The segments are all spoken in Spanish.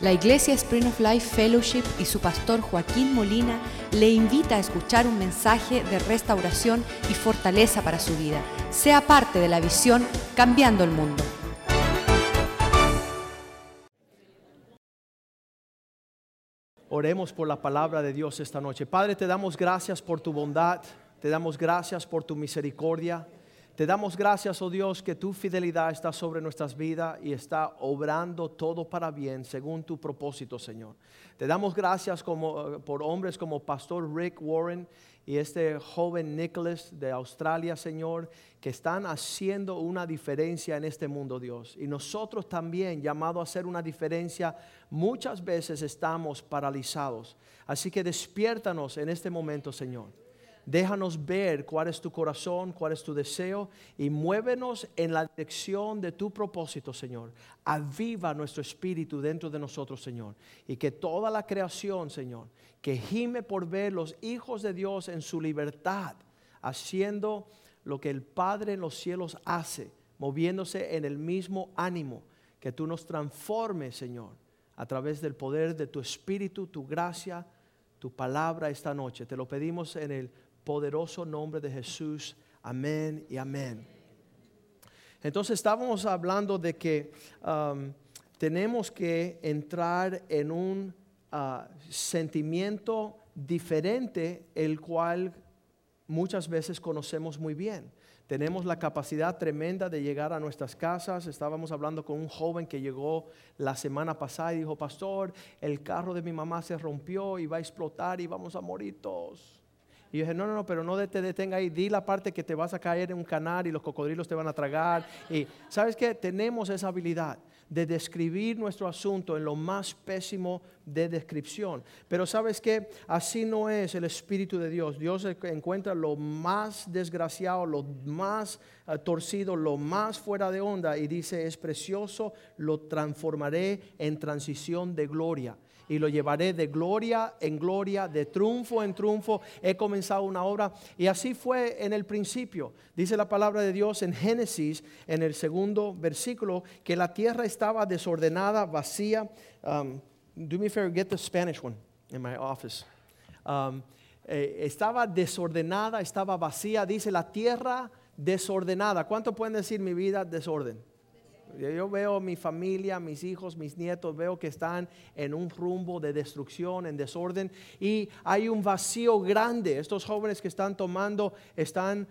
La Iglesia Spring of Life Fellowship y su pastor Joaquín Molina le invita a escuchar un mensaje de restauración y fortaleza para su vida. Sea parte de la visión Cambiando el Mundo. Oremos por la palabra de Dios esta noche. Padre, te damos gracias por tu bondad, te damos gracias por tu misericordia. Te damos gracias, oh Dios, que tu fidelidad está sobre nuestras vidas y está obrando todo para bien según tu propósito, Señor. Te damos gracias como, por hombres como Pastor Rick Warren y este joven Nicholas de Australia, Señor, que están haciendo una diferencia en este mundo, Dios. Y nosotros también, llamados a hacer una diferencia, muchas veces estamos paralizados. Así que despiértanos en este momento, Señor. Déjanos ver cuál es tu corazón, cuál es tu deseo y muévenos en la dirección de tu propósito, Señor. Aviva nuestro espíritu dentro de nosotros, Señor. Y que toda la creación, Señor, que gime por ver los hijos de Dios en su libertad, haciendo lo que el Padre en los cielos hace, moviéndose en el mismo ánimo, que tú nos transformes, Señor, a través del poder de tu espíritu, tu gracia, tu palabra esta noche. Te lo pedimos en el poderoso nombre de Jesús. Amén y amén. Entonces estábamos hablando de que um, tenemos que entrar en un uh, sentimiento diferente, el cual muchas veces conocemos muy bien. Tenemos la capacidad tremenda de llegar a nuestras casas. Estábamos hablando con un joven que llegó la semana pasada y dijo, pastor, el carro de mi mamá se rompió y va a explotar y vamos a morir todos. Y yo dije, no, no, no, pero no te detenga ahí, di la parte que te vas a caer en un canal y los cocodrilos te van a tragar. Y sabes que tenemos esa habilidad de describir nuestro asunto en lo más pésimo de descripción. Pero sabes que así no es el Espíritu de Dios. Dios encuentra lo más desgraciado, lo más eh, torcido, lo más fuera de onda y dice, es precioso, lo transformaré en transición de gloria y lo llevaré de gloria en gloria, de triunfo en triunfo. He comenzado una obra y así fue en el principio. Dice la palabra de Dios en Génesis, en el segundo versículo, que la tierra estaba desordenada, vacía. Um, do me a favor, get the Spanish one in my office. Um, eh, estaba desordenada, estaba vacía. Dice la tierra desordenada. ¿Cuánto pueden decir mi vida desorden? Yo veo mi familia, mis hijos, mis nietos, veo que están en un rumbo de destrucción, en desorden, y hay un vacío grande. Estos jóvenes que están tomando, están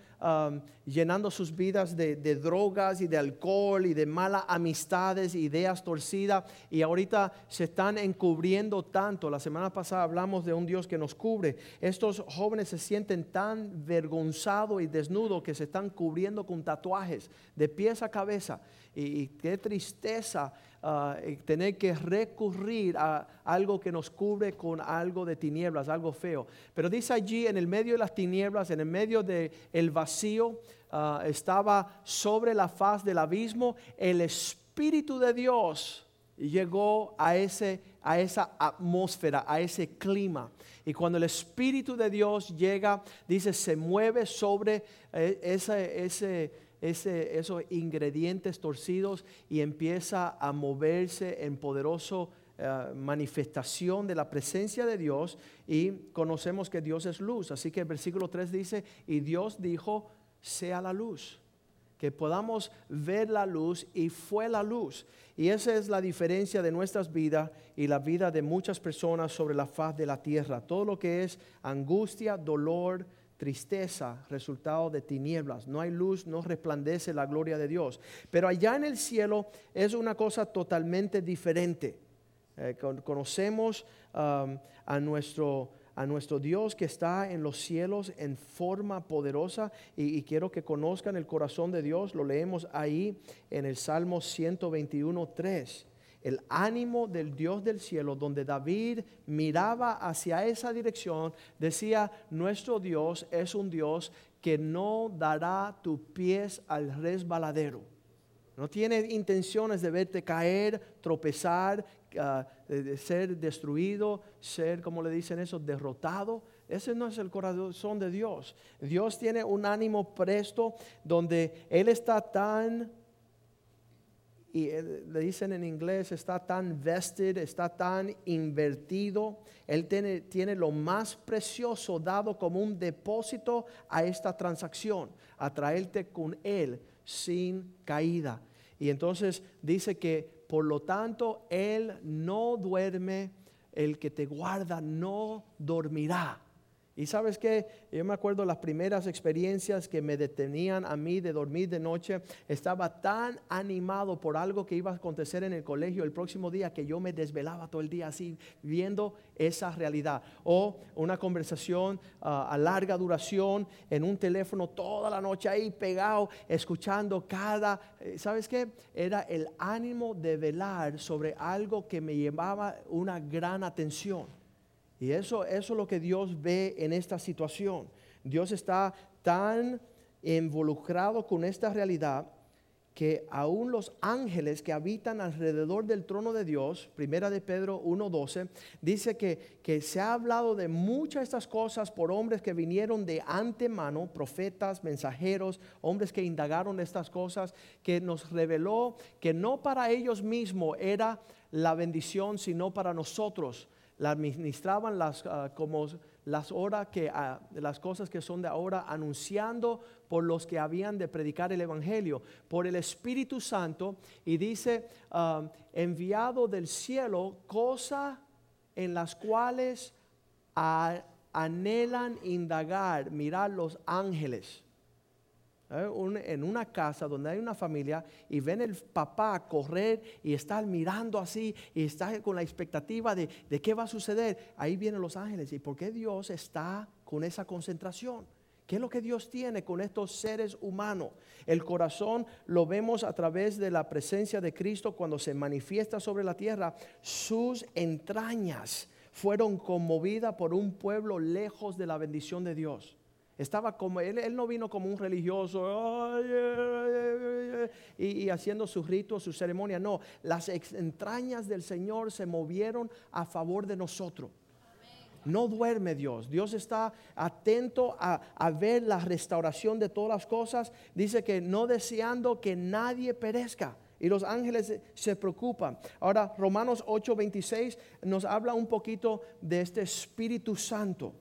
llenando sus vidas de, drogas y de alcohol y de malas amistades, ideas torcidas, y ahorita se están encubriendo tanto. La semana pasada hablamos de un Dios que nos cubre. Estos jóvenes se sienten tan vergonzados y desnudos que se están cubriendo con tatuajes de pies a cabeza y, qué tristeza ah, tener que recurrir a algo que nos cubre con algo de tinieblas, algo feo. Pero dice allí, en el medio de las tinieblas, en el medio del el vacío, ah, estaba sobre la faz del abismo el Espíritu de Dios llegó a, ese, a esa atmósfera, a ese clima. Y cuando el Espíritu de Dios llega, dice, se mueve sobre eh, ese, ese esos ingredientes torcidos y empieza a moverse en poderoso eh, manifestación de la presencia de Dios y conocemos que Dios es luz. Así que el versículo 3 dice, y Dios dijo, sea la luz. Que podamos ver la luz y fue la luz. Y esa es la diferencia de nuestras vidas y la vida de muchas personas sobre la faz de la tierra. Todo lo que es angustia, dolor, tristeza, resultado de tinieblas. No hay luz, no resplandece la gloria de Dios. Pero allá en el cielo es una cosa totalmente diferente. Eh, conocemos a, nuestro, a nuestro Dios que está en los cielos en forma poderosa y, y, quiero que conozcan el corazón de Dios. Lo leemos ahí en el Salmo 121, 3 el ánimo del Dios del cielo, donde David miraba hacia esa dirección, decía, nuestro Dios es un Dios que no dará tus pies al resbaladero. No tiene intenciones de verte caer, tropezar, ah, de ser destruido, ser, como le dicen eso, derrotado. Ese no es el corazón de Dios. Dios tiene un ánimo presto donde Él está tan y eh, le dicen en inglés, está tan vested, está tan invertido. Él tiene, tiene lo más precioso dado como un depósito a esta transacción, a traerte con Él sin caída. Y entonces dice que, por lo tanto, Él no duerme, el que te guarda no dormirá. Y sabes que yo me acuerdo las primeras experiencias que me detenían a mí de dormir de noche. Estaba tan animado por algo que iba a acontecer en el colegio el próximo día que yo me desvelaba todo el día así viendo esa realidad. O una conversación ah, a larga duración en un teléfono toda la noche ahí pegado, escuchando cada... Eh, ¿Sabes qué? Era el ánimo de velar sobre algo que me llevaba una gran atención. Y eso, eso es lo que Dios ve en esta situación. Dios está tan involucrado con esta realidad que aún los ángeles que habitan alrededor del trono de Dios, primera de Pedro 1.12, dice que, que, se ha hablado de muchas de estas cosas por hombres que vinieron de antemano, profetas, mensajeros, hombres que indagaron estas cosas, que nos reveló que no para ellos mismos era la bendición, sino para nosotros la administraban las, ah, como las horas que, ah, las cosas que son de ahora, anunciando por los que habían de predicar el Evangelio, por el Espíritu Santo, y dice, ah, enviado del cielo, cosa en las cuales anhelan indagar, mirar los ángeles. ¿Eh? en una casa donde hay una familia y ven el papá correr y están mirando así y está con la expectativa de, de qué va a suceder, ahí vienen los ángeles. ¿Y por qué Dios está con esa concentración? ¿Qué es lo que Dios tiene con estos seres humanos? El corazón lo vemos a través de la presencia de Cristo cuando se manifiesta sobre la tierra. Sus entrañas fueron conmovidas por un pueblo lejos de la bendición de Dios. Estaba como, él, no vino como un religioso y, haciendo sus ritos, su ceremonia. No, las entrañas del Señor se movieron a favor de nosotros. No duerme Dios. Dios está atento a, a, ver la restauración de todas las cosas. Dice que no deseando que nadie perezca. Y los ángeles se preocupan. Ahora, Romanos 8:26 nos habla un poquito de este Espíritu Santo.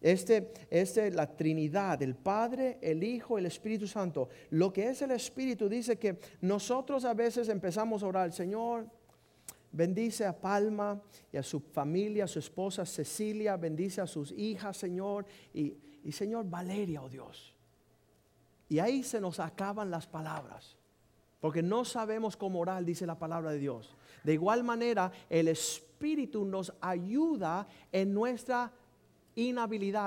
Este, este, la Trinidad, el Padre, el Hijo, el Espíritu Santo. Lo que es el Espíritu dice que nosotros a veces empezamos a orar, Señor, bendice a Palma y a su familia, a su esposa Cecilia, bendice a sus hijas, Señor, y, y Señor Valeria, oh Dios. Y ahí se nos acaban las palabras, porque no sabemos cómo orar, dice la palabra de Dios. De igual manera, el Espíritu nos ayuda en nuestra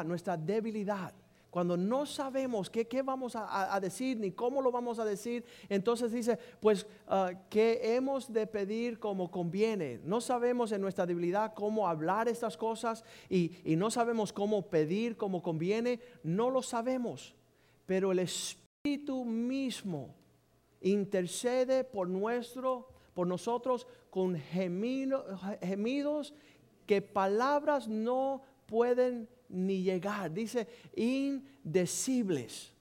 nuestra debilidad. Cuando no sabemos qué, qué vamos a, decir ni cómo lo vamos a decir, entonces dice, pues uh, que hemos de pedir como conviene. No sabemos en nuestra debilidad cómo hablar estas cosas y, y no sabemos cómo pedir como conviene. No lo sabemos. Pero el Espíritu mismo intercede por nuestro, por nosotros con gemidos que palabras no pueden ni llegar. Dice indecibles.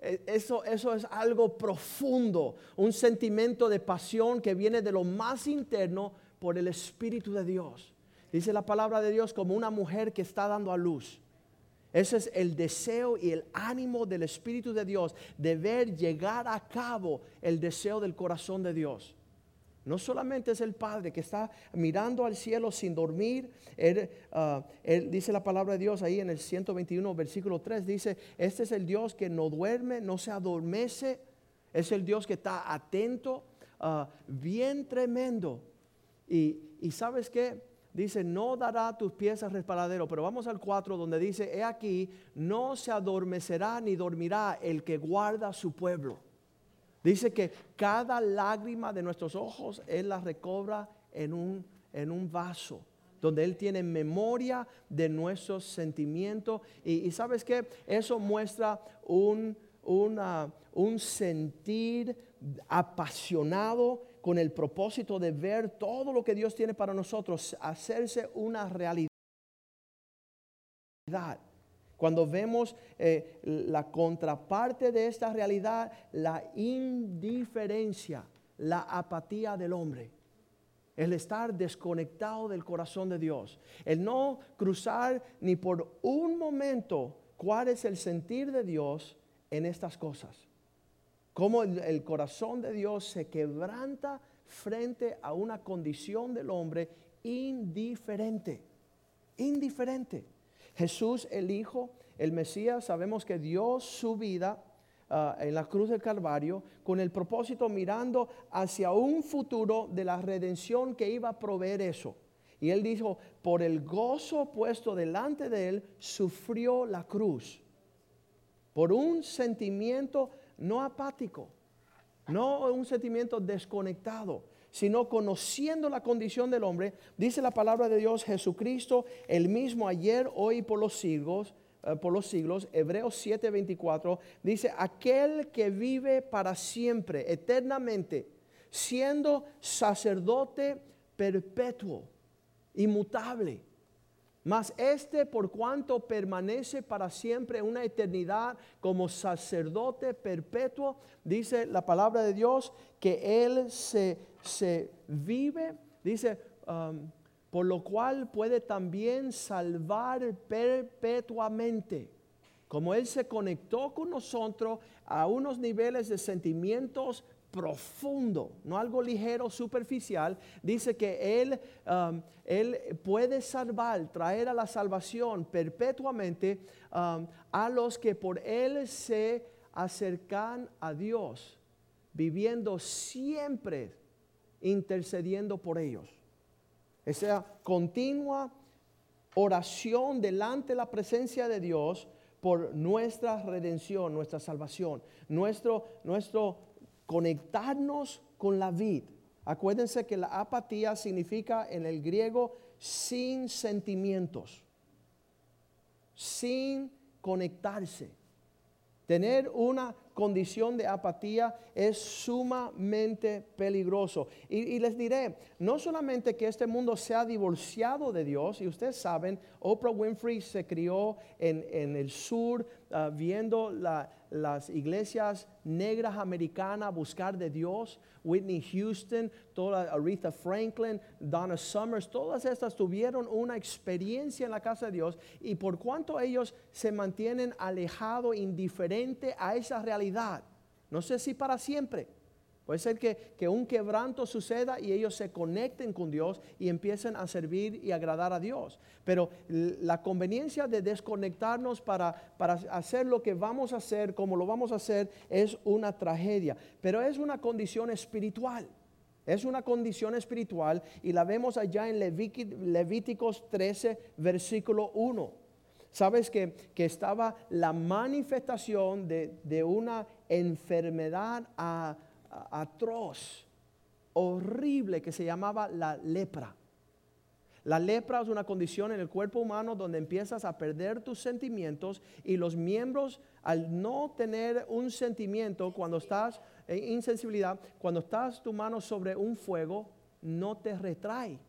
E, eso, eso es algo profundo, un sentimiento de pasión que viene de lo más interno por el Espíritu de Dios. Dice la palabra de Dios como una mujer que está dando a luz. Ese es el deseo y el ánimo del Espíritu de Dios de ver llegar a cabo el deseo del corazón de Dios. No solamente es el Padre que está mirando al cielo sin dormir. Él, ah, dice la palabra de Dios ahí en el 121, versículo 3. Dice, este es el Dios que no duerme, no se adormece. Es el Dios que está atento, ah, bien tremendo. Y, y sabes qué? Dice, no dará tus pies al resparadero. Pero vamos al 4 donde dice, he aquí, no se adormecerá ni dormirá el que guarda su pueblo. Dice que cada lágrima de nuestros ojos Él la recobra en un, en un vaso donde Él tiene memoria de nuestros sentimientos. Y, sabes que eso muestra un, un sentir apasionado con el propósito de ver todo lo que Dios tiene para nosotros, hacerse una realidad. Cuando vemos eh, la contraparte de esta realidad, la indiferencia, la apatía del hombre el estar desconectado del corazón de Dios, el no cruzar ni por un momento cuál es el sentir de Dios en estas cosas. Cómo el, corazón de Dios se quebranta frente a una condición del hombre indiferente, indiferente. Jesús, el Hijo, el Mesías, sabemos que dio su vida Ah, en la cruz del Calvario con el propósito mirando hacia un futuro de la redención que iba a proveer eso. Y él dijo, por el gozo puesto delante de él, sufrió la cruz. Por un sentimiento no apático, no un sentimiento desconectado, sino conociendo la condición del hombre, dice la palabra de Dios, Jesucristo, el mismo ayer, hoy y por los siglos, eh, por los siglos, Hebreos 7:24, dice, aquel que vive para siempre, eternamente, siendo sacerdote perpetuo, inmutable. Mas este, por cuanto permanece para siempre una eternidad como sacerdote perpetuo, dice la palabra de Dios, que Él se, se vive, dice, um, por lo cual puede también salvar perpetuamente. Como Él se conectó con nosotros a unos niveles de sentimientos profundo, no algo ligero, superficial, dice que Él, um, él puede salvar, traer a la salvación perpetuamente um, a los que por Él se acercan a Dios, viviendo siempre intercediendo por ellos. Esa continua oración delante de la presencia de Dios por nuestra redención, nuestra salvación, nuestro, nuestro conectarnos con la vid. Acuérdense que la apatía significa en el griego sin sentimientos, sin conectarse. Tener una condición de apatía es sumamente peligroso. Y, les diré, no solamente que este mundo se ha divorciado de Dios, y ustedes saben, Oprah Winfrey se crió en, el sur ah, viendo las iglesias negras americanas buscar de Dios. Whitney Houston, toda Aretha Franklin, Donna Summers, todas estas tuvieron una experiencia en la casa de Dios y por cuanto ellos se mantienen alejados, indiferentes a esa realidad, no sé si para siempre. Puede ser que, que, un quebranto suceda y ellos se conecten con Dios y empiecen a servir y agradar a Dios. Pero la conveniencia de desconectarnos para, para hacer lo que vamos a hacer, como lo vamos a hacer, es una tragedia. Pero es una condición espiritual. Es una condición espiritual y la vemos allá en Levíticos 13, versículo 1. Sabes que, que estaba la manifestación de, de una enfermedad a atroz, horrible que se llamaba la lepra. La lepra es una condición en el cuerpo humano donde empiezas a perder tus sentimientos y los miembros al no tener un sentimiento cuando estás en insensibilidad, cuando estás tu mano sobre un fuego, no te retrae.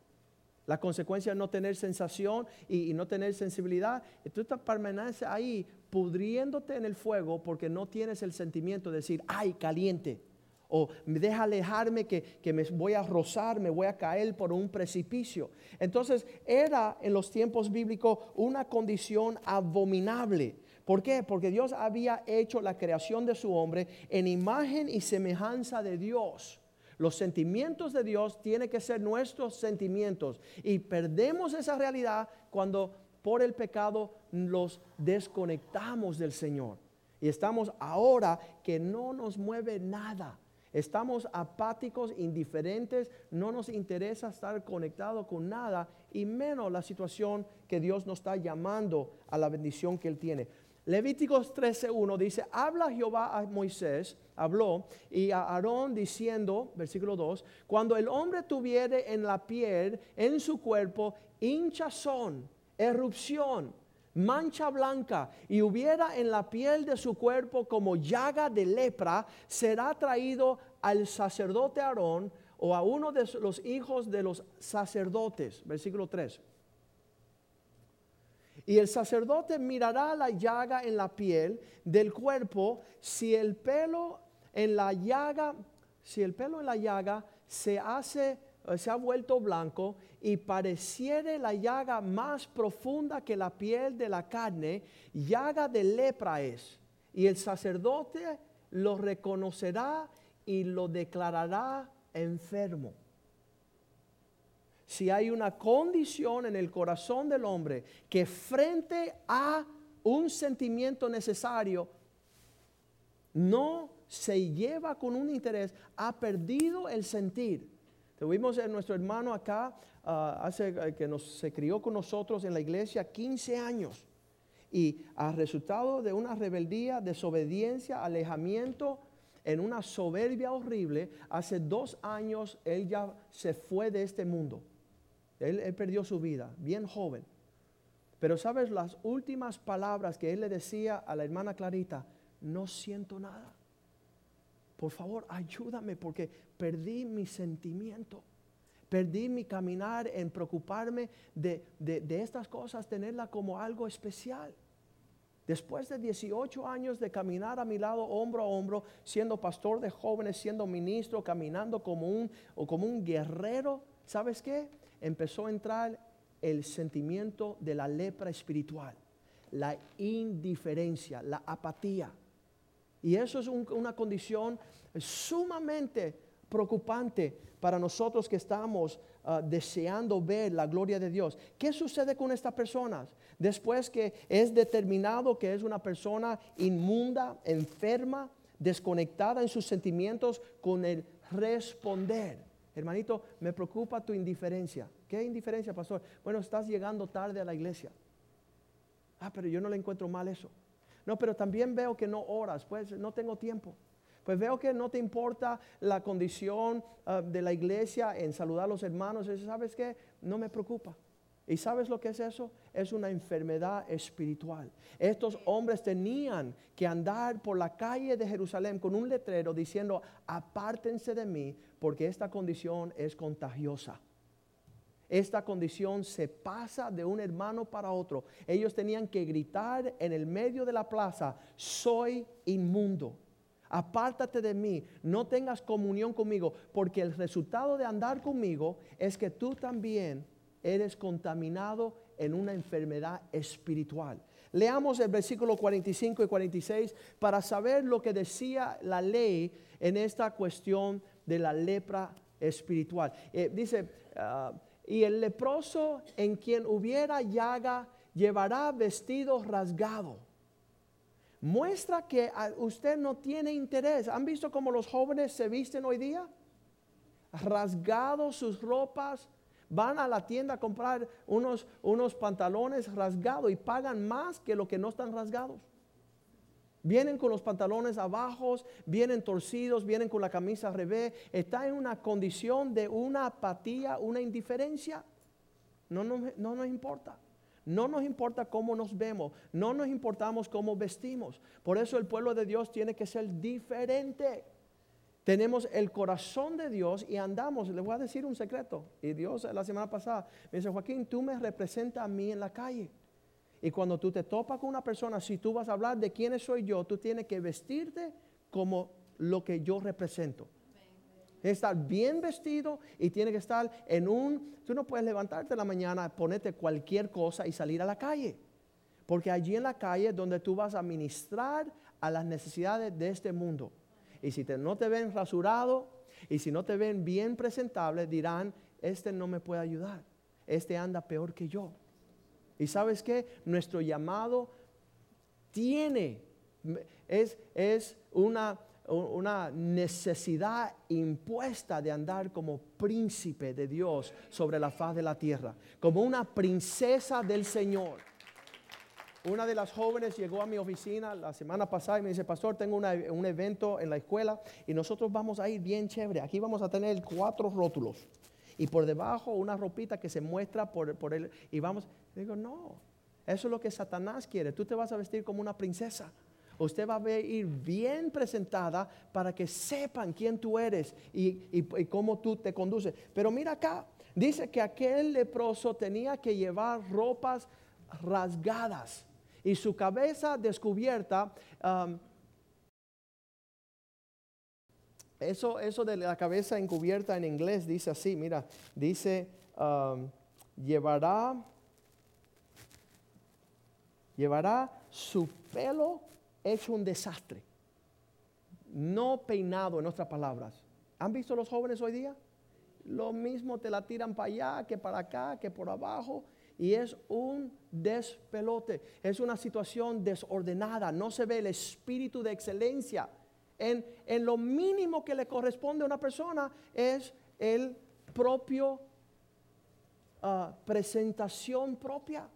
La consecuencia es no tener sensación y, no tener sensibilidad. Y tú permaneces ahí pudriéndote en el fuego porque no tienes el sentimiento de decir, ay, caliente o me deja alejarme que, que, me voy a rozar, me voy a caer por un precipicio. Entonces era en los tiempos bíblicos una condición abominable. ¿Por qué? Porque Dios había hecho la creación de su hombre en imagen y semejanza de Dios. Los sentimientos de Dios tienen que ser nuestros sentimientos y perdemos esa realidad cuando por el pecado los desconectamos del Señor. Y estamos ahora que no nos mueve nada Estamos apáticos, indiferentes, no nos interesa estar conectados con nada y menos la situación que Dios nos está llamando a la bendición que Él tiene. Levíticos 13.1 dice, habla Jehová a Moisés, habló, y a Aarón diciendo, versículo 2, cuando el hombre tuviere en la piel, en su cuerpo, hinchazón, erupción, mancha blanca y hubiera en la piel de su cuerpo como llaga de lepra, será traído al sacerdote Aarón o a uno de los hijos de los sacerdotes. Versículo 3. Y el sacerdote mirará la llaga en la piel del cuerpo si el pelo en la llaga, si el pelo en la llaga se hace se ha vuelto blanco y pareciere la llaga más profunda que la piel de la carne, llaga de lepra es. Y el sacerdote lo reconocerá y lo declarará enfermo si hay una condición en el corazón del hombre que frente a un sentimiento necesario no se lleva con un interés, ha perdido el sentir. Tuvimos a nuestro hermano acá, ah, hace, eh, que nos, se crió con nosotros en la iglesia 15 años. Y a resultado de una rebeldía, desobediencia, alejamiento, en una soberbia horrible, hace dos años él ya se fue de este mundo. Él, perdió su vida, bien joven. Pero sabes las últimas palabras que él le decía a la hermana Clarita, no siento nada. Por favor, ayúdame porque perdí mi sentimiento. Perdí mi caminar en preocuparme de, de estas cosas, tenerla como algo especial. Después de 18 años de caminar a mi lado hombro a hombro, siendo pastor de jóvenes, siendo ministro, caminando como un, o como un guerrero, ¿sabes qué? empezó a entrar el sentimiento de la lepra espiritual, la indiferencia, la apatía. Y eso es una condición sumamente preocupante para nosotros que estamos ah, deseando ver la gloria de Dios. ¿Qué sucede con estas personas? Después que es determinado que es una persona inmunda, enferma, desconectada en sus sentimientos con el responder. Hermanito, me preocupa tu indiferencia. ¿Qué indiferencia, pastor? Bueno, estás llegando tarde a la iglesia. Ah, pero yo no le encuentro mal eso. No, pero también veo que no oras, pues no tengo tiempo. Pues veo que no te importa la condición ah, de la iglesia en saludar a los hermanos. ¿Sabes qué? No me preocupa. ¿Y sabes lo que es eso? Es una enfermedad espiritual. Estos hombres tenían que andar por la calle de Jerusalén con un letrero diciendo, apártense de mí porque esta condición es contagiosa. Esta condición se pasa de un hermano para otro. Ellos tenían que gritar en el medio de la plaza, soy inmundo. Apártate de mí, no tengas comunión conmigo, porque el resultado de andar conmigo es que tú también eres contaminado en una enfermedad espiritual. Leamos el versículo 45 y 46 para saber lo que decía la ley en esta cuestión de la lepra espiritual. Eh, dice, ah, y el leproso en quien hubiera llaga llevará vestido rasgado. Muestra que usted no tiene interés. ¿Han visto cómo los jóvenes se visten hoy día? Rasgados sus ropas, van a la tienda a comprar unos, unos pantalones rasgados y pagan más que lo que no están rasgados. Vienen con los pantalones abajo, vienen torcidos, vienen con la camisa al revés. Está en una condición de una apatía, una indiferencia. No, no, no nos importa. No nos importa cómo nos vemos, no nos importamos cómo vestimos. Por eso el pueblo de Dios tiene que ser diferente. Tenemos el corazón de Dios y andamos. Le voy a decir un secreto. Y Dios la semana pasada me dice, Joaquín, tú me representas a mí en la calle. Y cuando tú te topas con una persona, si tú vas a hablar de quién soy yo, tú tienes que vestirte como lo que yo represento. Estar bien vestido y tiene que estar en un... Tú no puedes levantarte en la mañana, ponerte cualquier cosa y salir a la calle. Porque allí en la calle es donde tú vas a ministrar a las necesidades de este mundo. Y si no te ven rasurado y si no te ven bien presentable, dirán, este no me puede ayudar. Este anda peor que yo. Y sabes qué? Nuestro llamado tiene, es, es una, una necesidad impuesta de andar como príncipe de Dios sobre la faz de la tierra, como una princesa del Señor. Una de las jóvenes llegó a mi oficina la semana pasada y me dice, pastor, tengo un evento en la escuela y nosotros vamos a ir bien chévere. Aquí vamos a tener cuatro rótulos y por debajo una ropita que se muestra por, por él. Y vamos, digo, no, eso es lo que Satanás quiere. Tú te vas a vestir como una princesa. Usted va a ir bien presentada para que sepan quién tú eres y, y cómo tú te conduces. Pero mira acá, dice que aquel leproso tenía que llevar ropas rasgadas y su cabeza descubierta. um, eso, eso de la cabeza encubierta en inglés dice así, mira, dice, um, llevará, llevará su pelo hecho un desastre, no peinado en otras palabras. ¿Han visto los jóvenes hoy día? Lo mismo te la tiran para allá, que para acá, que por abajo. Y es un despelote, es una situación desordenada, no se ve el espíritu de excelencia. En, lo mínimo que le corresponde a una persona es el propio ah, presentación propia.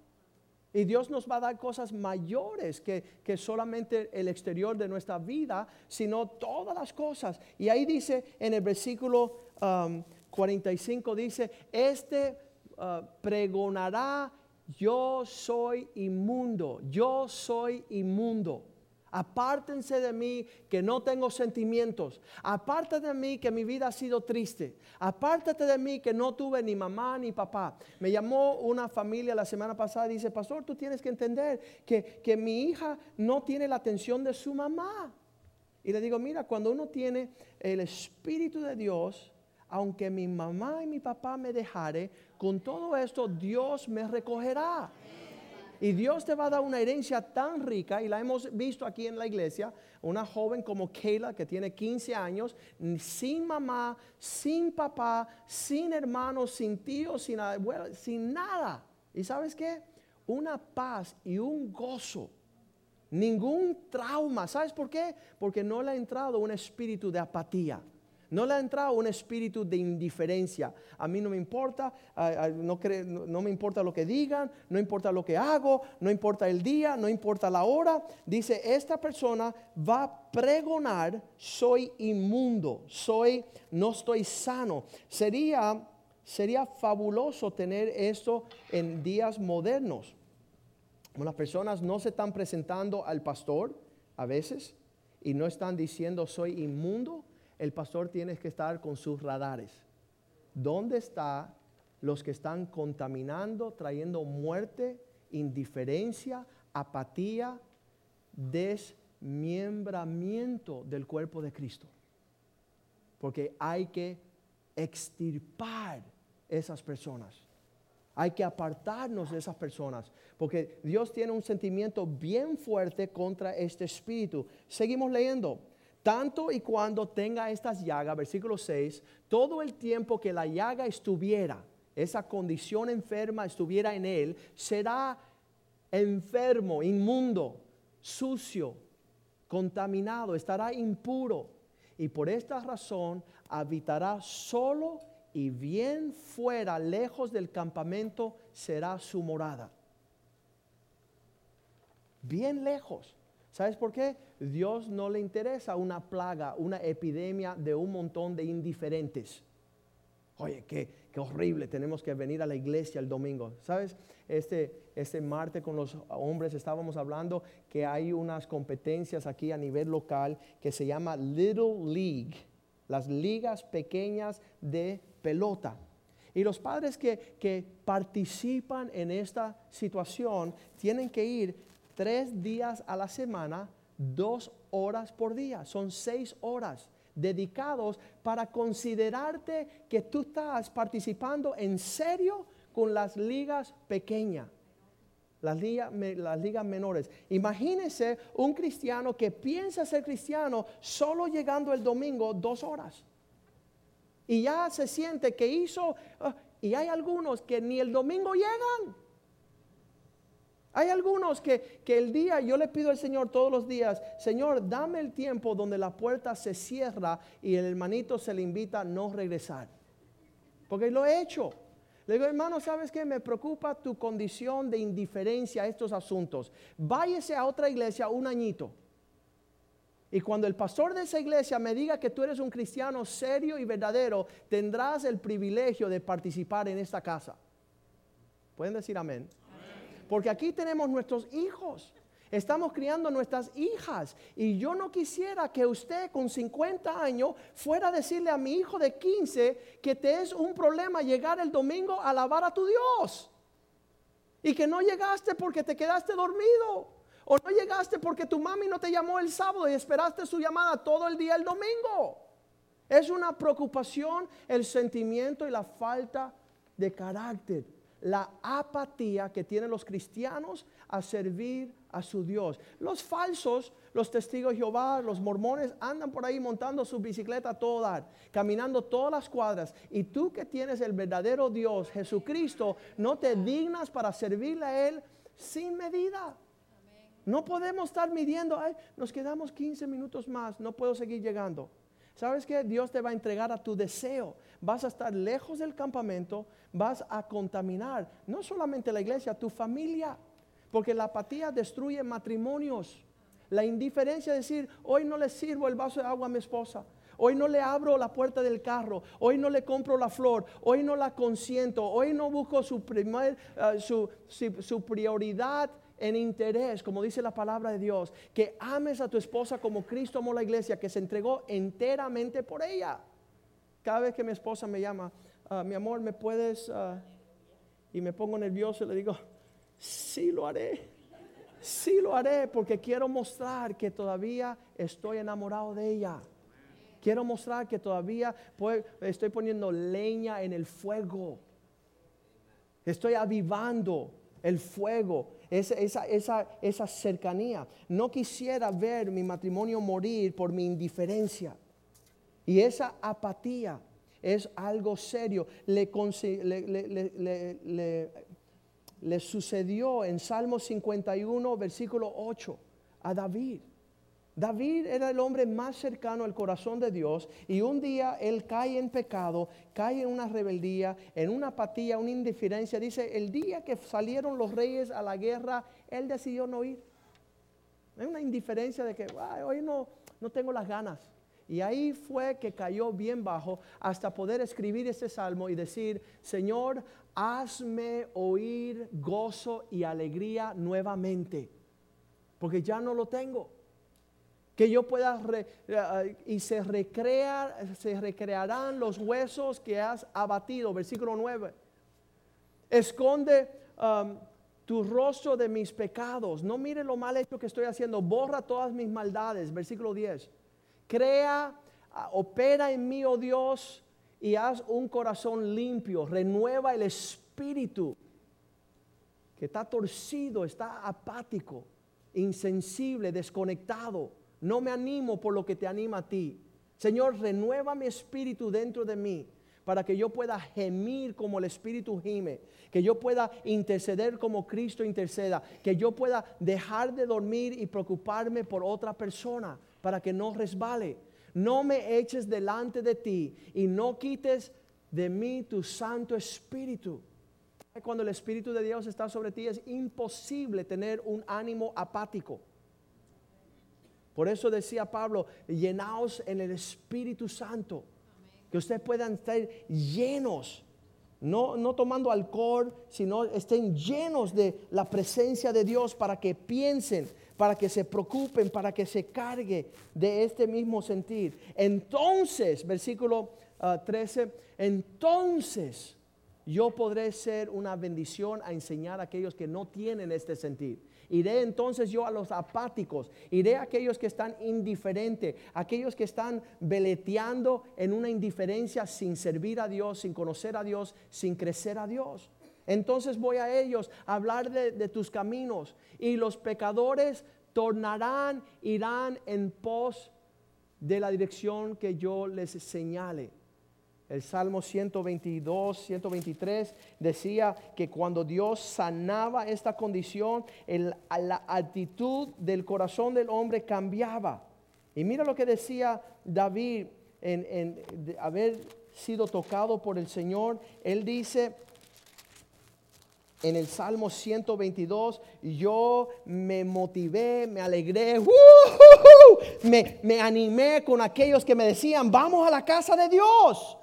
Y Dios nos va a dar cosas mayores que, que solamente el exterior de nuestra vida, sino todas las cosas. Y ahí dice en el versículo um, 45, dice, este uh, pregonará, yo soy inmundo, yo soy inmundo. Apártense de mí que no tengo sentimientos. Apártate de mí que mi vida ha sido triste. Apártate de mí que no tuve ni mamá ni papá. Me llamó una familia la semana pasada y dice, pastor, tú tienes que entender que, que mi hija no tiene la atención de su mamá. Y le digo, mira, cuando uno tiene el Espíritu de Dios, aunque mi mamá y mi papá me dejare, con todo esto Dios me recogerá. Y Dios te va a dar una herencia tan rica, y la hemos visto aquí en la iglesia, una joven como Kayla que tiene 15 años, sin mamá, sin papá, sin hermanos, sin tíos, sin abuelos, sin nada. ¿Y sabes qué? Una paz y un gozo. Ningún trauma. ¿Sabes por qué? Porque no le ha entrado un espíritu de apatía. No le ha entrado un espíritu de indiferencia. A mí no me importa, no, me importa lo que digan, no importa lo que hago, no importa el día, no importa la hora. Dice, esta persona va a pregonar, soy inmundo, soy, no estoy sano. Sería, sería fabuloso tener esto en días modernos. Las personas no se están presentando al pastor a veces y no están diciendo soy inmundo el pastor tiene que estar con sus radares. ¿Dónde están los que están contaminando, trayendo muerte, indiferencia, apatía, desmiembramiento del cuerpo de Cristo? Porque hay que extirpar esas personas. Hay que apartarnos de esas personas, porque Dios tiene un sentimiento bien fuerte contra este espíritu. Seguimos leyendo tanto y cuando tenga estas llagas, versículo 6, todo el tiempo que la llaga estuviera, esa condición enferma estuviera en él, será enfermo, inmundo, sucio, contaminado, estará impuro. Y por esta razón habitará solo y bien fuera, lejos del campamento, será su morada. Bien lejos. ¿Sabes por qué? Dios no le interesa una plaga, una epidemia de un montón de indiferentes. Oye, qué, qué horrible, tenemos que venir a la iglesia el domingo. ¿Sabes? Este, este martes con los hombres estábamos hablando que hay unas competencias aquí a nivel local que se llama Little League, las ligas pequeñas de pelota. Y los padres que, que participan en esta situación tienen que ir tres días a la semana, dos horas por día. Son seis horas dedicados para considerarte que tú estás participando en serio con las ligas pequeñas. Las ligas, las ligas menores. Imagínese un cristiano que piensa ser cristiano solo llegando el domingo dos horas. Y ya se siente que hizo, ah, y hay algunos que ni el domingo llegan. Hay algunos que, el día, yo le pido al Señor todos los días, Señor, dame el tiempo donde la puerta se cierra y el hermanito se le invita a no regresar. Porque lo he hecho. Le digo, hermano, ¿sabes qué? Me preocupa tu condición de indiferencia a estos asuntos. Váyese a otra iglesia un añito. Y cuando el pastor de esa iglesia me diga que tú eres un cristiano serio y verdadero, tendrás el privilegio de participar en esta casa. ¿Pueden decir amén? Porque aquí tenemos nuestros hijos. Estamos criando nuestras hijas. Y yo no quisiera que usted con 50 años fuera a decirle a mi hijo de 15 que te es un problema llegar el domingo a alabar a tu Dios. Y que no llegaste porque te quedaste dormido. O no llegaste porque tu mami no te llamó el sábado y esperaste su llamada todo el día el domingo. Es una preocupación el sentimiento y la falta de carácter. La apatía que tienen los cristianos a servir a su Dios. Los falsos, los testigos de Jehová, los mormones andan por ahí montando su bicicleta a todo dar, caminando todas las cuadras. Y tú que tienes el verdadero Dios, Jesucristo, no te dignas para servirle a Él sin medida. No podemos estar midiendo, nos quedamos 15 minutos más, no puedo seguir llegando. ¿Sabes qué? Dios te va a entregar a tu deseo. Vas a estar lejos del campamento, vas a contaminar no solamente la iglesia, tu familia. Porque la apatía destruye matrimonios. La indiferencia, es decir, hoy no le sirvo el vaso de agua a mi esposa. Hoy no le abro la puerta del carro. Hoy no le compro la flor. Hoy no la consiento. Hoy no busco su, primer, eh, su, su prioridad en interés, como dice la palabra de Dios. Que ames a tu esposa como Cristo amó la iglesia, que se entregó enteramente por ella. Cada vez que mi esposa me llama, ah, mi amor, ¿me puedes? Ah?", y me pongo nervioso y le digo, sí lo haré. Sí lo haré porque quiero mostrar que todavía estoy enamorado de ella. Quiero mostrar que todavía estoy poniendo leña en el fuego. Estoy avivando el fuego, esa, esa, esa, cercanía. No quisiera ver mi matrimonio morir por mi indiferencia. Y esa apatía es algo serio. Le, le, le, le sucedió en Salmo 51, versículo 8, a David. David era el hombre más cercano al corazón de Dios y un día él cae en pecado, cae en una rebeldía, en una apatía, una indiferencia. Dice, el día que salieron los reyes a la guerra, él decidió no ir. Hay una indiferencia de que hoy no, no tengo las ganas. Y ahí fue que cayó bien bajo hasta poder escribir ese salmo y decir, Señor, hazme oír gozo y alegría nuevamente, porque ya no lo tengo. Que yo pueda, eh, y se, recrea, se recrearán los huesos que has abatido, versículo 9. Esconde um, tu rostro de mis pecados, no mire lo mal hecho que estoy haciendo, borra todas mis maldades, versículo 10. Crea, ah, opera en mí, oh Dios, y haz un corazón limpio, renueva el espíritu que está torcido, está apático, insensible, desconectado. No me animo por lo que te anima a ti. Señor, renueva mi espíritu dentro de mí para que yo pueda gemir como el Espíritu gime, que yo pueda interceder como Cristo interceda, que yo pueda dejar de dormir y preocuparme por otra persona para que no resbale no me eches delante de ti y no quites de mí tu Santo Espíritu. Cuando el Espíritu de Dios está sobre ti es imposible tener un ánimo apático. Por eso decía Pablo, llenaos en el Espíritu Santo. Que ustedes puedan estar llenos, no, no tomando alcohol, sino estén llenos de la presencia de Dios para que piensen para que se preocupen, para que se cargue de este mismo sentir. Entonces, versículo 13, ah, entonces yo podré ser una bendición a enseñar a aquellos que no tienen este sentir. Iré entonces yo a los apáticos, iré a aquellos que están indiferentes, aquellos que están veleteando en una indiferencia sin servir a Dios, sin conocer a Dios, sin crecer a Dios. Entonces voy a ellos a hablar de, tus caminos y los pecadores tornarán, irán en pos de la dirección que yo les señale. El Salmo 122, 123 decía que cuando Dios sanaba esta condición, la actitud del corazón del hombre cambiaba. Y mira lo que decía David en, en haber sido tocado por el Señor. Él dice, en el Salmo 122, yo me motivé, me alegré, me, me, animé con aquellos que me decían, vamos a la casa de Dios.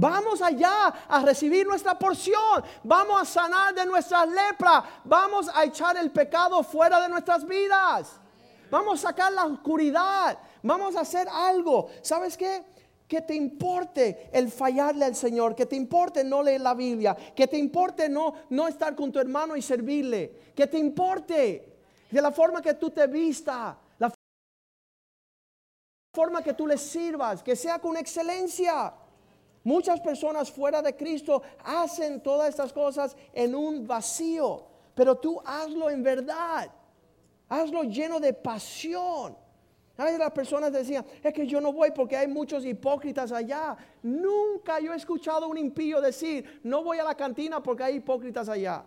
Vamos allá a recibir nuestra porción. Vamos a sanar de nuestras lepras. Vamos a echar el pecado fuera de nuestras vidas. Vamos a sacar la oscuridad. Vamos a hacer algo. ¿Sabes qué? Que te importe el fallarle al Señor, que te importe no leer la Biblia, que te importe no, no estar con tu hermano y servirle, que te importe de la forma que tú te vista, la forma que tú le sirvas, que sea con excelencia. Muchas personas fuera de Cristo hacen todas estas cosas en un vacío, pero tú hazlo en verdad, hazlo lleno de pasión. A veces las personas decían, es que yo no voy porque hay muchos hipócritas allá. Nunca yo he escuchado un impío decir, no voy a la cantina porque hay hipócritas allá.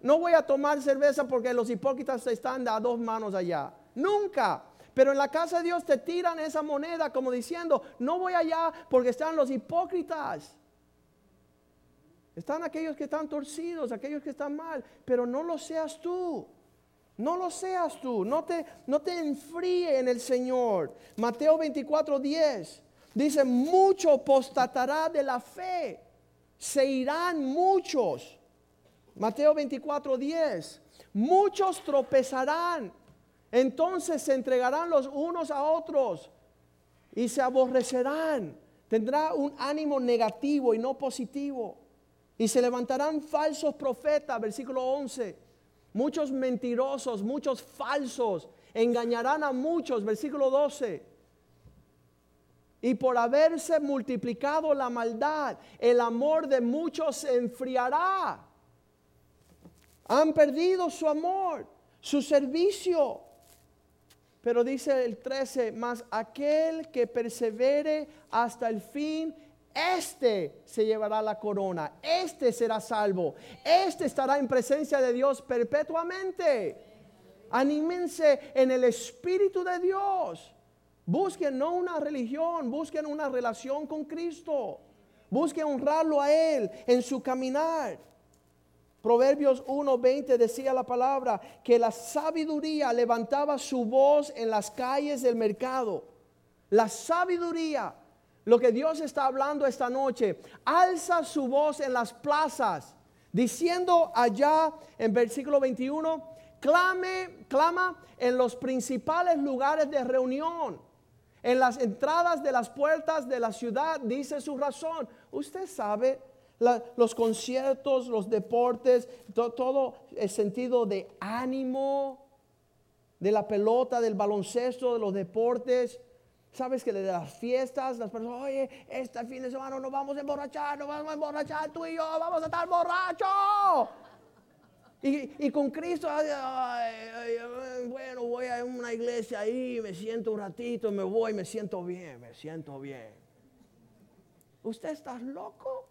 No voy a tomar cerveza porque los hipócritas están a dos manos allá. Nunca. Pero en la casa de Dios te tiran esa moneda como diciendo, no voy allá porque están los hipócritas. Están aquellos que están torcidos, aquellos que están mal, pero no lo seas tú. No lo seas tú, no te, no te enfríe en el Señor. Mateo 24, 10 dice, mucho postatará de la fe, se irán muchos. Mateo 24, 10, muchos tropezarán, entonces se entregarán los unos a otros y se aborrecerán. Tendrá un ánimo negativo y no positivo. Y se levantarán falsos profetas, versículo 11 Muchos mentirosos, muchos falsos, engañarán a muchos, versículo 12. Y por haberse multiplicado la maldad, el amor de muchos se enfriará. Han perdido su amor, su servicio. Pero dice el 13, más aquel que persevere hasta el fin, este se llevará la corona, este será salvo, este estará en presencia de Dios perpetuamente. Anímense en el Espíritu de Dios. Busquen no una religión, busquen una relación con Cristo. Busquen honrarlo a Él en su caminar. Proverbios 1:20 decía la palabra que la sabiduría levantaba su voz en las calles del mercado. La sabiduría lo que Dios está hablando esta noche. Alza su voz en las plazas, diciendo allá en versículo 21, clame, clama en los principales lugares de reunión, en las entradas de las puertas de la ciudad, dice su razón. Usted sabe los conciertos, los deportes, todo el sentido de ánimo de la pelota, del baloncesto, de los deportes. Sabes que desde las fiestas, las personas, oye, este fin de semana nos vamos a emborrachar, nos vamos a emborrachar tú y yo, vamos a estar borrachos. Y, con Cristo, bueno, voy a una iglesia ahí, me siento un ratito, me voy, me siento bien, me siento bien. ¿Usted está loco?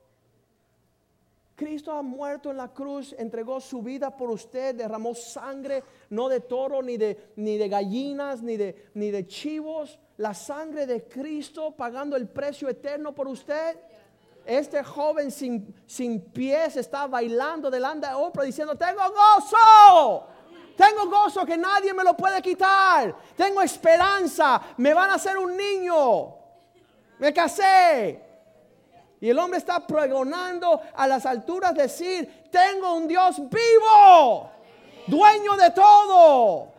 Cristo ha muerto en la cruz, entregó su vida por usted, derramó sangre, no de toro, ni de, ni de gallinas, ni de, ni de chivos. La sangre de Cristo pagando el precio eterno por usted. Este joven sin, sin pies está bailando delante de Oprah diciendo, tengo gozo. Tengo gozo que nadie me lo puede quitar. Tengo esperanza. Me van a hacer un niño. Me casé. Y el hombre está pregonando a las alturas decir, tengo un Dios vivo, dueño de todo.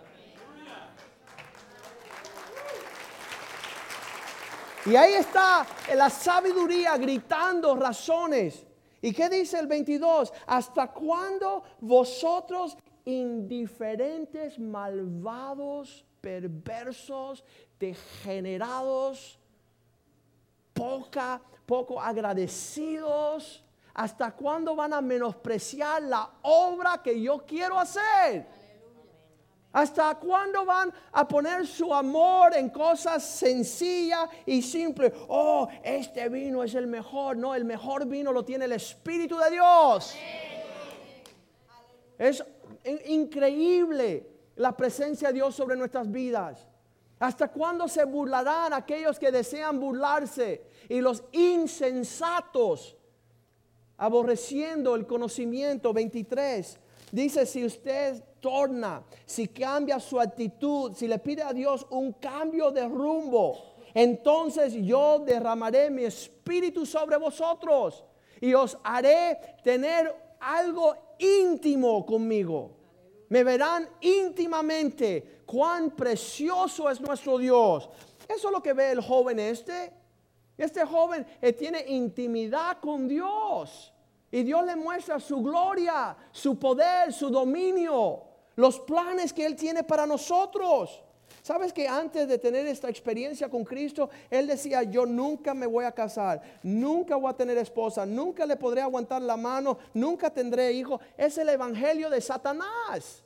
Y ahí está la sabiduría gritando razones. ¿Y qué dice el 22? ¿Hasta cuándo vosotros indiferentes, malvados, perversos, degenerados, poca poco agradecidos? ¿Hasta cuándo van a menospreciar la obra que yo quiero hacer? ¿Hasta cuándo van a poner su amor en cosas sencillas y simples? Oh, este vino es el mejor. No, el mejor vino lo tiene el Espíritu de Dios. Es increíble la presencia de Dios sobre nuestras vidas. ¿Hasta cuándo se burlarán aquellos que desean burlarse y los insensatos, aborreciendo el conocimiento? 23. Dice, si usted torna, si cambia su actitud, si le pide a Dios un cambio de rumbo, entonces yo derramaré mi espíritu sobre vosotros y os haré tener algo íntimo conmigo. Me verán íntimamente cuán precioso es nuestro Dios. Eso es lo que ve el joven este. Este joven eh, tiene intimidad con Dios. Y Dios le muestra su gloria, su poder, su dominio, los planes que Él tiene para nosotros. ¿Sabes que antes de tener esta experiencia con Cristo, Él decía, yo nunca me voy a casar, nunca voy a tener esposa, nunca le podré aguantar la mano, nunca tendré hijo? Es el Evangelio de Satanás.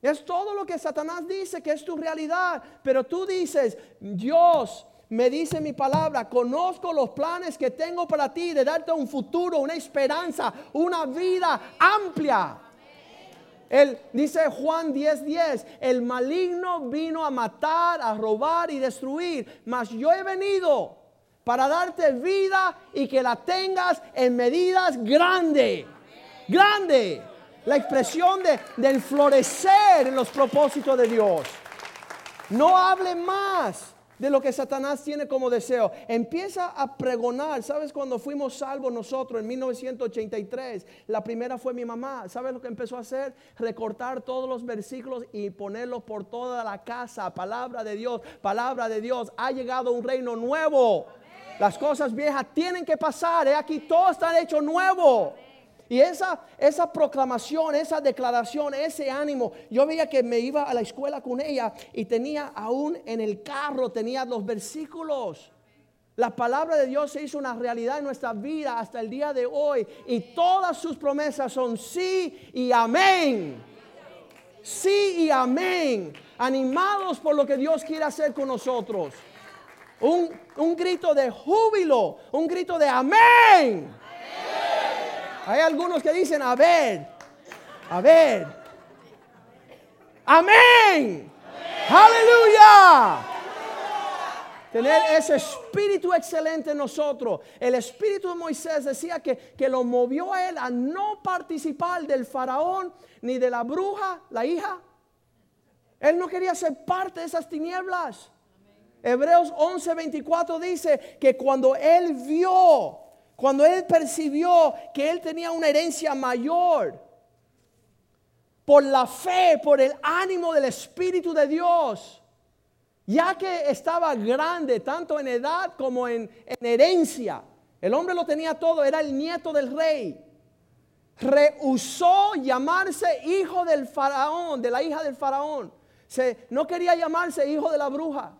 Es todo lo que Satanás dice que es tu realidad. Pero tú dices, Dios me dice mi palabra, conozco los planes que tengo para ti de darte un futuro, una esperanza, una vida amplia. Él dice Juan 10:10, 10, el maligno vino a matar, a robar y destruir, mas yo he venido para darte vida y que la tengas en medidas grande. Grande. La expresión de, del florecer en los propósitos de Dios. No hable más de lo que Satanás tiene como deseo. Empieza a pregonar. ¿Sabes cuando fuimos salvos nosotros en 1983? La primera fue mi mamá. ¿Sabes lo que empezó a hacer? Recortar todos los versículos y ponerlos por toda la casa. Palabra de Dios, palabra de Dios. Ha llegado un reino nuevo. Las cosas viejas tienen que pasar. ¿eh? Aquí todo está hecho nuevo. Y esa, esa proclamación, esa declaración, ese ánimo, yo veía que me iba a la escuela con ella y tenía aún en el carro, tenía los versículos. La palabra de Dios se hizo una realidad en nuestra vida hasta el día de hoy y todas sus promesas son sí y amén. Sí y amén. Animados por lo que Dios quiere hacer con nosotros. Un, un grito de júbilo, un grito de amén. Hay algunos que dicen, a ver, a ver. Amén. Aleluya. Tener ese espíritu excelente en nosotros. El espíritu de Moisés decía que, que lo movió a él a no participar del faraón ni de la bruja, la hija. Él no quería ser parte de esas tinieblas. Hebreos 11:24 dice que cuando él vio cuando él percibió que él tenía una herencia mayor, por la fe, por el ánimo del Espíritu de Dios, ya que estaba grande, tanto en edad como en, herencia, el hombre lo tenía todo, era el nieto del rey. Rehusó llamarse hijo del faraón, de la hija del faraón. No quería llamarse hijo de la bruja.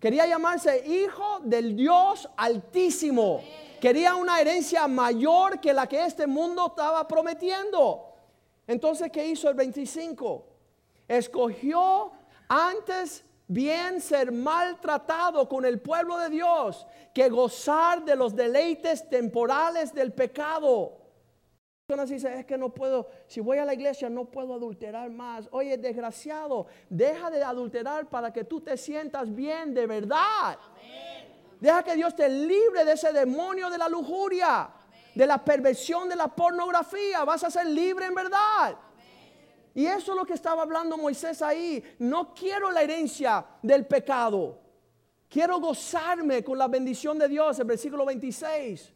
Quería llamarse hijo del Dios altísimo quería una herencia mayor que la que este mundo estaba prometiendo. Entonces, ¿qué hizo el 25? Escogió antes bien ser maltratado con el pueblo de Dios que gozar de los deleites temporales del pecado. Personas dicen, es que no puedo, si voy a la iglesia no puedo adulterar más. Oye, desgraciado, deja de adulterar para que tú te sientas bien de verdad. Deja que Dios te libre de ese demonio de la lujuria, de la perversión de la pornografía. Vas a ser libre en verdad. Y eso es lo que estaba hablando Moisés ahí. No quiero la herencia del pecado. Quiero gozarme con la bendición de Dios. El versículo 26.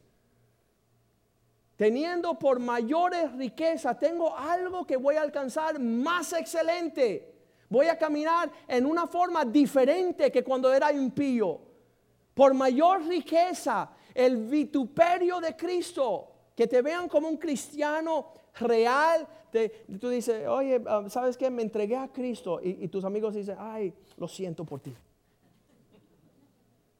Teniendo por mayores riquezas, tengo algo que voy a alcanzar más excelente. Voy a caminar en una forma diferente que cuando era impío por mayor riqueza, el vituperio de Cristo, que te vean como un cristiano real. tú dices, oye, ah, ¿sabes qué? Me entregué a Cristo. Y, tus amigos dicen, ay, lo siento por ti.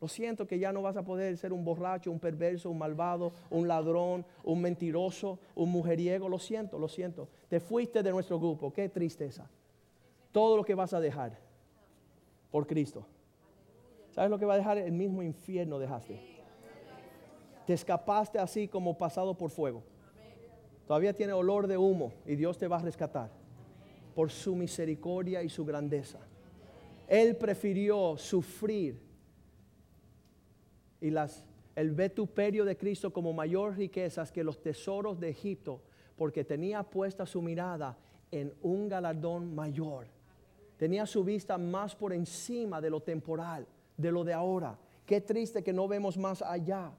Lo siento que ya no vas a poder ser un borracho, un perverso, un malvado, un ladrón, un mentiroso, un mujeriego. Lo siento, lo siento. Te fuiste de nuestro grupo. Qué tristeza. Todo lo que vas a dejar por Cristo. ¿Sabes lo que va a dejar? El mismo infierno dejaste. Te escapaste así como pasado por fuego. Todavía tiene olor de humo y Dios te va a rescatar por su misericordia y su grandeza. Él prefirió sufrir y las, el vetuperio de Cristo como mayor riquezas que los tesoros de Egipto, porque tenía puesta su mirada en un galardón mayor. Tenía su vista más por encima de lo temporal de lo de ahora. Qué triste que no vemos más allá.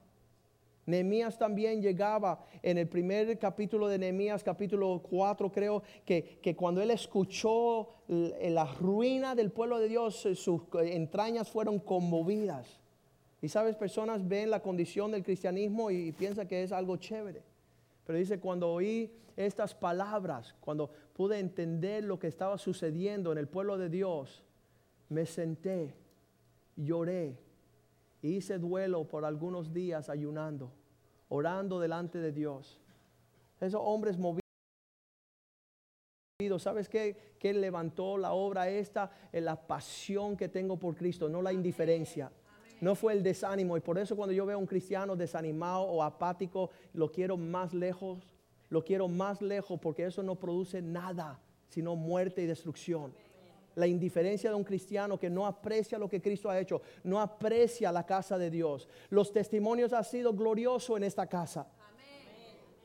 Nehemías también llegaba en el primer capítulo de Nehemías, capítulo 4 creo, que, que cuando él escuchó la ruina del pueblo de Dios, sus entrañas fueron conmovidas. Y sabes, personas ven la condición del cristianismo y, y piensan que es algo chévere. Pero dice, cuando oí estas palabras, cuando pude entender lo que estaba sucediendo en el pueblo de Dios, me senté, lloré, hice duelo por algunos días ayunando, orando delante de Dios. Esos hombres movidos. ¿Sabes qué? Que levantó la obra esta, en la pasión que tengo por Cristo, no la indiferencia. No fue el desánimo. Y por eso cuando yo veo a un cristiano desanimado o apático, lo quiero más lejos. Lo quiero más lejos porque eso no produce nada, sino muerte y destrucción. La indiferencia de un cristiano que no aprecia lo que Cristo ha hecho, no aprecia la casa de Dios. Los testimonios han sido gloriosos en esta casa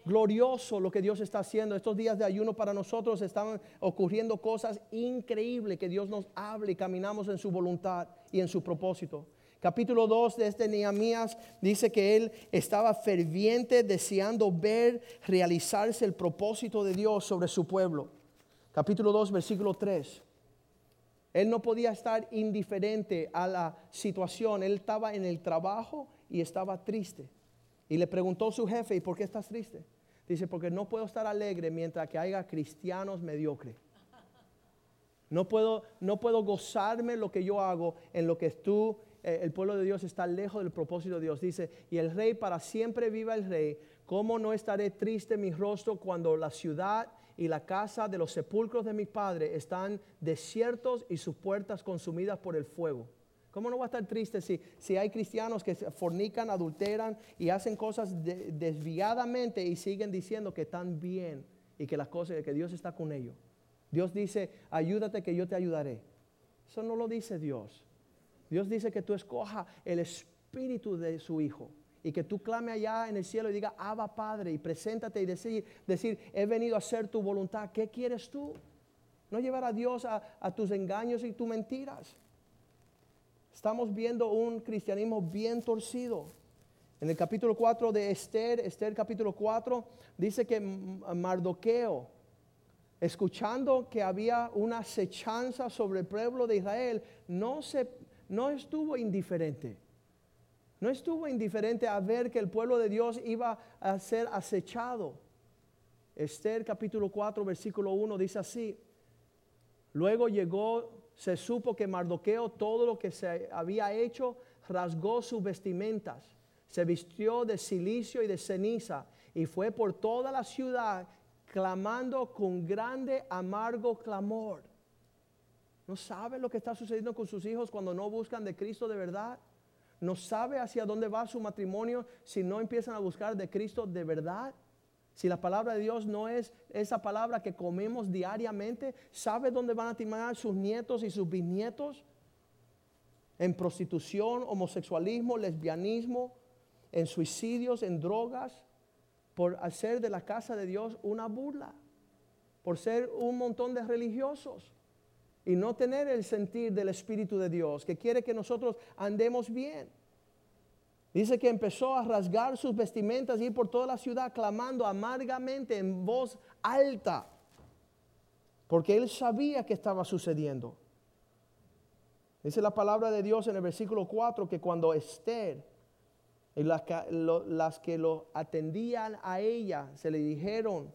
glorioso lo que Dios está haciendo. Estos días de ayuno para nosotros están ocurriendo cosas increíbles que Dios nos hable y caminamos en su voluntad y en su propósito. Capítulo 2 de este Nehemías dice que él estaba ferviente deseando ver realizarse el propósito de Dios sobre su pueblo. Capítulo 2, versículo 3. Él no podía estar indiferente a la situación. Él estaba en el trabajo y estaba triste. Y le preguntó su jefe, ¿y por qué estás triste? Dice, porque no puedo estar alegre mientras que haya cristianos mediocres. No puedo, no puedo gozarme lo que yo hago en lo que tú, eh, el pueblo de Dios está lejos del propósito de Dios. Dice, y el rey para siempre viva el rey. ¿Cómo no estaré triste mi rostro cuando la ciudad y la casa de los sepulcros de mi padre están desiertos y sus puertas consumidas por el fuego? ¿Cómo no va a estar triste si, si hay cristianos que fornican, adulteran y hacen cosas desviadamente y siguen diciendo que están bien y que las cosas, que Dios está con ellos? Dios dice, ayúdate que yo te ayudaré. Eso no lo dice Dios. Dios dice que tú escoja el espíritu de su Hijo y que tú clame allá en el cielo y diga, Abba Padre, y preséntate y decir, decir, he venido a hacer tu voluntad. ¿Qué quieres tú? No llevar a Dios a, a tus engaños y tus mentiras. Estamos viendo un cristianismo bien torcido. En el capítulo 4 de Esther, Esther capítulo 4, dice que Mardoqueo, escuchando que había una acechanza sobre el pueblo de Israel, no, se, no estuvo indiferente. No estuvo indiferente a ver que el pueblo de Dios iba a ser acechado. Esther capítulo 4, versículo 1 dice así. Luego llegó se supo que Mardoqueo todo lo que se había hecho rasgó sus vestimentas, se vistió de silicio y de ceniza y fue por toda la ciudad clamando con grande amargo clamor. ¿No sabe lo que está sucediendo con sus hijos cuando no buscan de Cristo de verdad? ¿No sabe hacia dónde va su matrimonio si no empiezan a buscar de Cristo de verdad? Si la palabra de Dios no es esa palabra que comemos diariamente, ¿sabe dónde van a terminar sus nietos y sus bisnietos? En prostitución, homosexualismo, lesbianismo, en suicidios, en drogas, por hacer de la casa de Dios una burla, por ser un montón de religiosos y no tener el sentir del Espíritu de Dios, que quiere que nosotros andemos bien. Dice que empezó a rasgar sus vestimentas y ir por toda la ciudad clamando amargamente en voz alta, porque él sabía que estaba sucediendo. Dice la palabra de Dios en el versículo 4 que cuando Esther y las que, lo, las que lo atendían a ella se le dijeron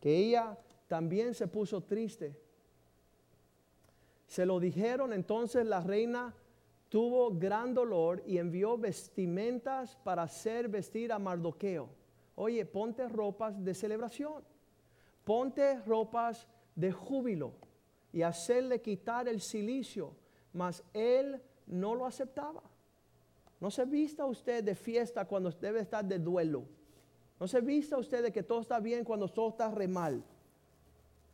que ella también se puso triste. Se lo dijeron entonces la reina tuvo gran dolor y envió vestimentas para hacer vestir a Mardoqueo. Oye, ponte ropas de celebración, ponte ropas de júbilo y hacerle quitar el silicio, mas él no lo aceptaba. No se vista usted de fiesta cuando debe estar de duelo. No se vista usted de que todo está bien cuando todo está re mal.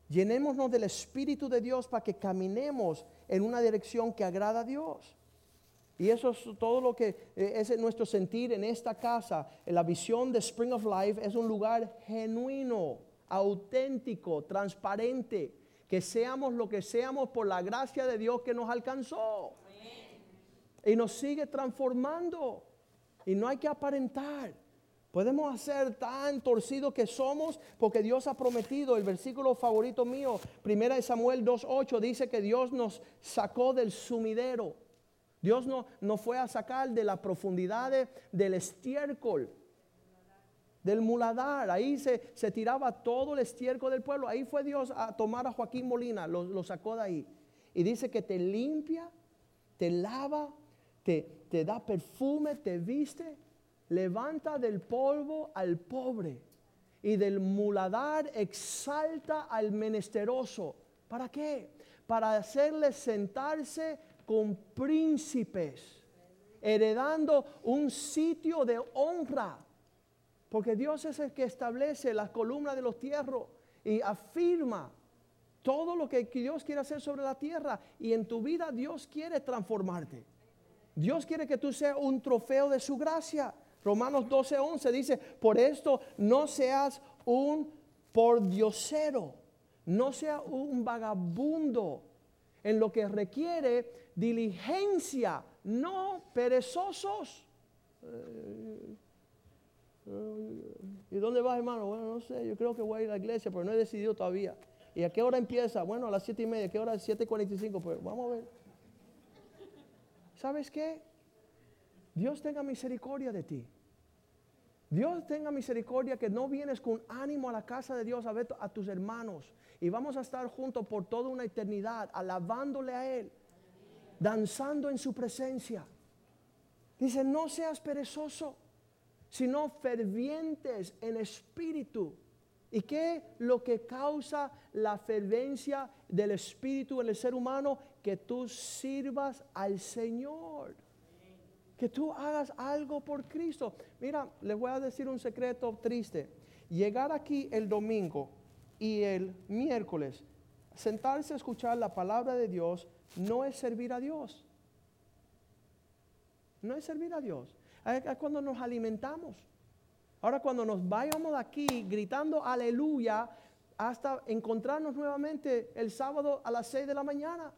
Llenémonos del Espíritu de Dios para que caminemos en una dirección que agrada a Dios. Y eso es todo lo que eh, es nuestro sentir en esta casa. La visión de Spring of Life es un lugar genuino, auténtico, transparente. Que seamos lo que seamos por la gracia de Dios que nos alcanzó. Y nos sigue transformando. Y no hay que aparentar. Podemos hacer tan torcidos que somos porque Dios ha prometido, el versículo favorito mío, primera de Samuel 2.8, dice que Dios nos sacó del sumidero Dios no, no fue a sacar de la profundidad de- del estiércol, del muladar. Ahí se, se tiraba todo el estiércol del pueblo. Ahí fue Dios a tomar a Joaquín Molina, lo, lo sacó de ahí. Y dice que te limpia, te lava, te, te da perfume, te viste, levanta del polvo al pobre y del muladar exalta al menesteroso. ¿Para qué? Para hacerle sentarse con príncipes, heredando un sitio de honra. Porque Dios es el que establece las columnas de los tierros y afirma todo lo que Dios quiere hacer sobre la tierra. Y en tu vida Dios quiere transformarte. Dios quiere que tú seas un trofeo de su gracia. Romanos 12, 11 dice, por esto no seas un pordiosero, no seas un vagabundo en lo que requiere diligencia, no perezosos. Eh, eh, ¿Y dónde vas, hermano? Bueno, no sé, yo creo que voy a ir a la iglesia, pero no he decidido todavía. ¿Y a qué hora empieza? Bueno, a las siete y media. ¿A qué hora? 7.45. Pues vamos a ver. ¿Sabes qué? Dios tenga misericordia de ti. Dios tenga misericordia que no vienes con ánimo a la casa de Dios a ver a tus hermanos. Y vamos a estar juntos por toda una eternidad, alabándole a Él, danzando en su presencia. Dice, no seas perezoso, sino fervientes en espíritu. ¿Y qué lo que causa la fervencia del espíritu en el ser humano? Que tú sirvas al Señor. Que tú hagas algo por Cristo. Mira, les voy a decir un secreto triste. Llegar aquí el domingo y el miércoles, sentarse a escuchar la palabra de Dios, no es servir a Dios. No es servir a Dios. Es cuando nos alimentamos. Ahora cuando nos vayamos de aquí gritando aleluya hasta encontrarnos nuevamente el sábado a las 6 de la mañana.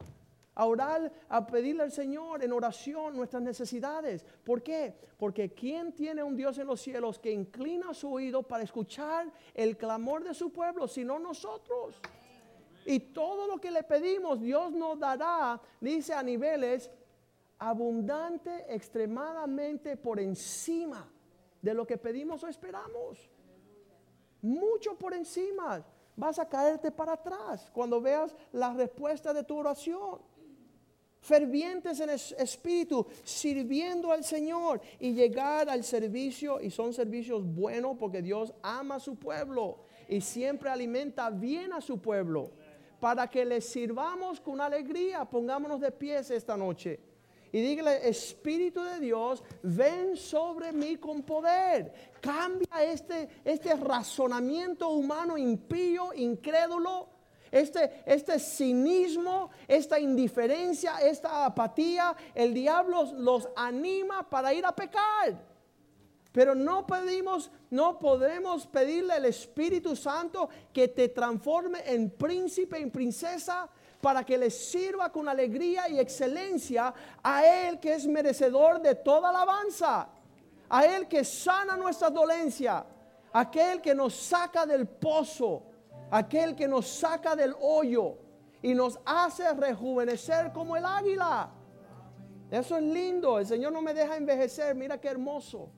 A orar, a pedirle al Señor en oración nuestras necesidades. ¿Por qué? Porque ¿quién tiene un Dios en los cielos que inclina su oído para escuchar el clamor de su pueblo, sino nosotros? Y todo lo que le pedimos, Dios nos dará, dice a niveles abundante, extremadamente por encima de lo que pedimos o esperamos. Mucho por encima. Vas a caerte para atrás cuando veas la respuesta de tu oración. Fervientes en es- espíritu, sirviendo al Señor y llegar al servicio. Y son servicios buenos porque Dios ama a su pueblo y siempre alimenta bien a su pueblo. Para que le sirvamos con alegría, pongámonos de pies esta noche. Y dígale, Espíritu de Dios, ven sobre mí con poder. Cambia este, este razonamiento humano impío, incrédulo, este, este cinismo, esta indiferencia, esta apatía. El diablo los anima para ir a pecar. Pero no pedimos, no podemos pedirle al Espíritu Santo que te transforme en príncipe, en princesa, para que le sirva con alegría y excelencia a Él que es merecedor de toda alabanza, a Él que sana nuestra dolencia, aquel que nos saca del pozo, aquel que nos saca del hoyo y nos hace rejuvenecer como el águila. Eso es lindo, el Señor no me deja envejecer, mira qué hermoso.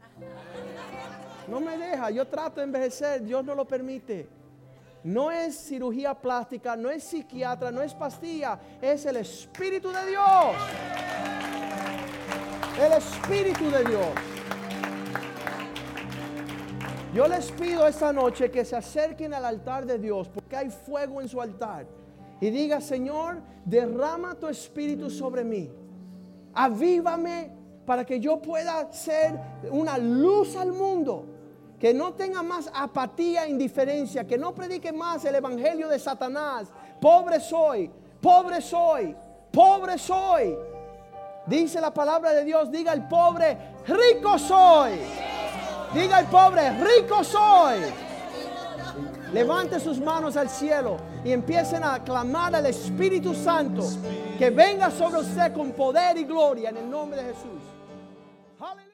No me deja, yo trato de envejecer, Dios no lo permite. No es cirugía plástica, no es psiquiatra, no es pastilla, es el Espíritu de Dios. El Espíritu de Dios. Yo les pido esta noche que se acerquen al altar de Dios, porque hay fuego en su altar. Y diga, Señor, derrama tu Espíritu sobre mí. Avívame para que yo pueda ser una luz al mundo. Que no tenga más apatía e indiferencia. Que no predique más el evangelio de Satanás. Pobre soy, pobre soy, pobre soy. Dice la palabra de Dios, diga el pobre, rico soy. Diga el pobre, rico soy. Levante sus manos al cielo y empiecen a clamar al Espíritu Santo que venga sobre usted con poder y gloria en el nombre de Jesús.